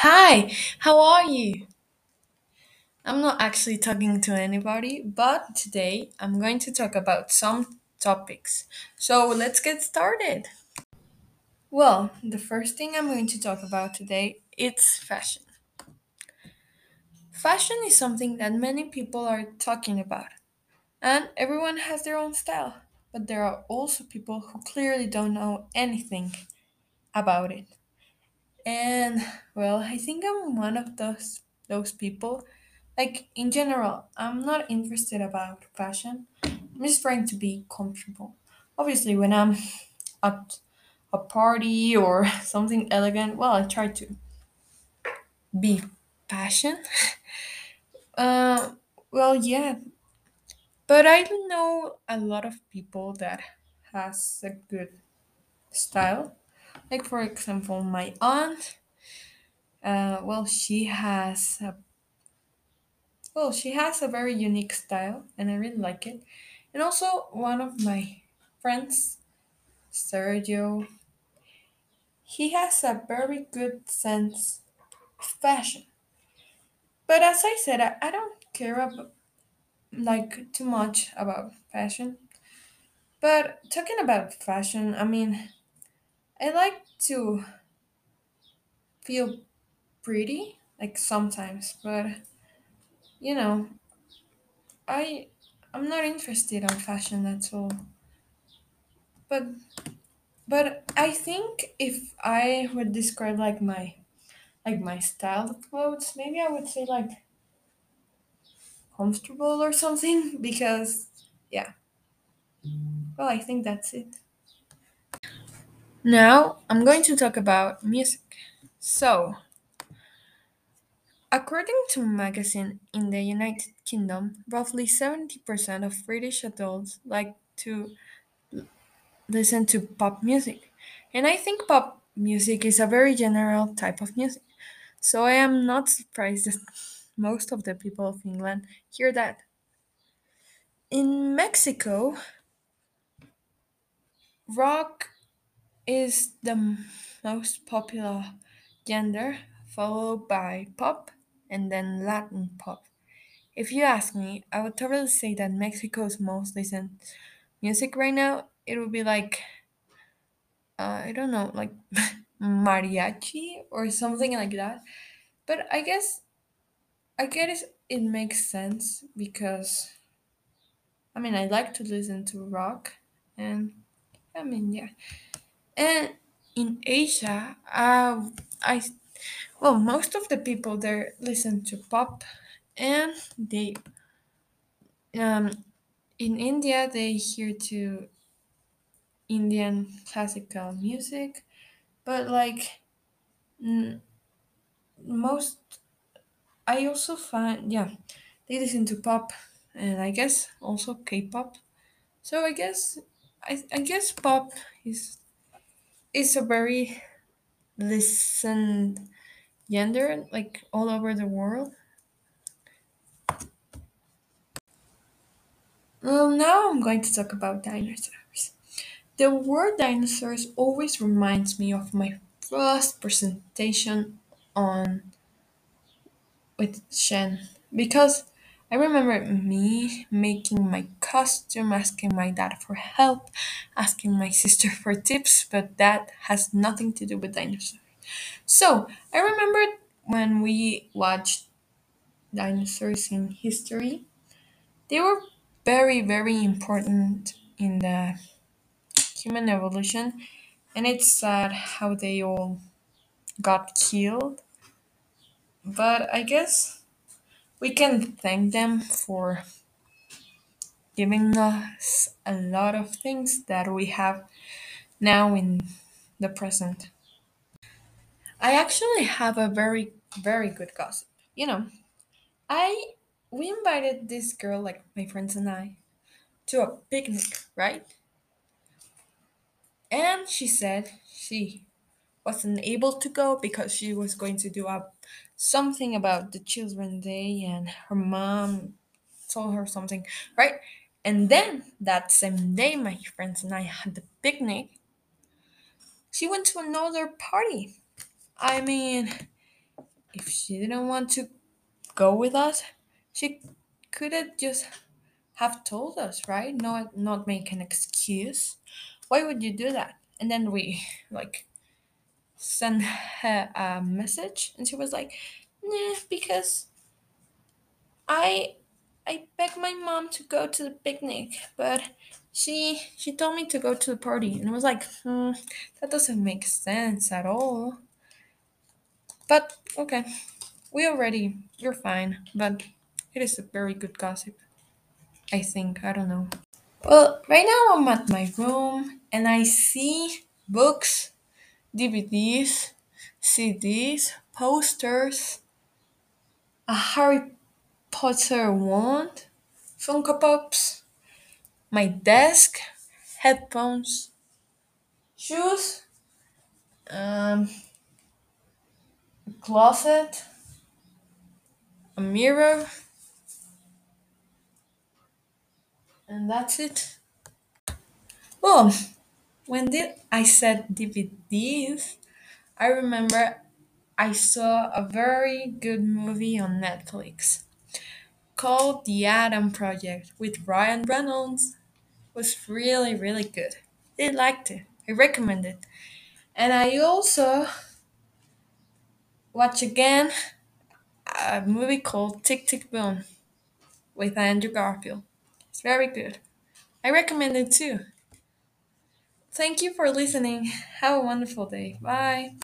Hi, how are you? I'm not actually talking to anybody, but today I'm going to talk about some topics. So let's get started. Well, the first thing I'm going to talk about today it's fashion. Fashion is something that many people are talking about, and everyone has their own style. But there are also people who clearly don't know anything about it. And well, I think I'm one of those those people. Like in general, I'm not interested about fashion. I'm just trying to be comfortable. Obviously, when I'm at a party or something elegant, well, I try to be fashion. Uh, well, yeah, but I know a lot of people that has a good style. Like for example, my aunt. Uh, well, she has a Well, she has a very unique style, and I really like it. And also, one of my friends, Sergio, he has a very good sense of fashion. But as I said, I, I don't care about, like too much about fashion. But talking about fashion, I mean, I like to feel pretty, like sometimes. But you know, I I'm not interested on fashion at all. But But I think if I would describe like my like my style of clothes, maybe I would say like comfortable or something because yeah. Well, I think that's it. Now, I'm going to talk about music. So, according to a magazine in the United Kingdom, roughly 70% of British adults like to listen to pop music. And I think pop music is a very general type of music. So I am not surprised that most of the people of England hear that. In Mexico, rock is the most popular genre, followed by pop and then Latin pop. If you ask me, I would totally say that Mexico's most listened music right now, it would be like, uh, I don't know, like mariachi or something like that. But I guess, I guess it makes sense because I mean, I like to listen to rock, and I mean, yeah. And in Asia, uh, I well, most of the people there listen to pop, and they um in India they hear to Indian classical music, but like n- most, I also find yeah, they listen to pop, and I guess also K-pop. So I guess I I guess pop is is a very listened gender like all over the world. Well, now I'm going to talk about dinosaurs. The word dinosaurs always reminds me of my first presentation on with Shen because I remember me making my costume, asking my dad for help, asking my sister for tips, but that has nothing to do with dinosaurs. So I remember when we watched dinosaurs in history They were very, very important in the human evolution, and it's sad how they all got killed. But I guess we can thank them for giving us a lot of things that we have now in the present. I actually have a very, very good gossip. You know, I we invited this girl, like my friends and I, to a picnic, right? And she said she wasn't able to go because she was going to do up something about the children day and her mom told her something right and then that same day my friends and i had the picnic she went to another party i mean If she didn't want to go with us, she could have just have told us, right? Not not make an excuse. Why would you do that? And then we like sent her a message, and she was like, "Nah, because I I begged my mom to go to the picnic, but she she told me to go to the party." And I was like, hmm, "That doesn't make sense at all." But okay, we already you're fine, but it is a very good gossip. I think I don't know. Well, right now I'm at my room and I see books, DVDs, CDs, posters, a Harry Potter wand, Funko Pops, my desk, headphones, shoes, um, a closet, a mirror, and that's it. Well, when did I said DVDs, I remember I saw a very good movie on Netflix called The Adam Project with Ryan Reynolds. Was really, really good. I liked it. I recommend it. And I also watch again a movie called Tick Tick Boom with Andrew Garfield. It's very good. I recommend it too. Thank you for listening. Have a wonderful day. Bye.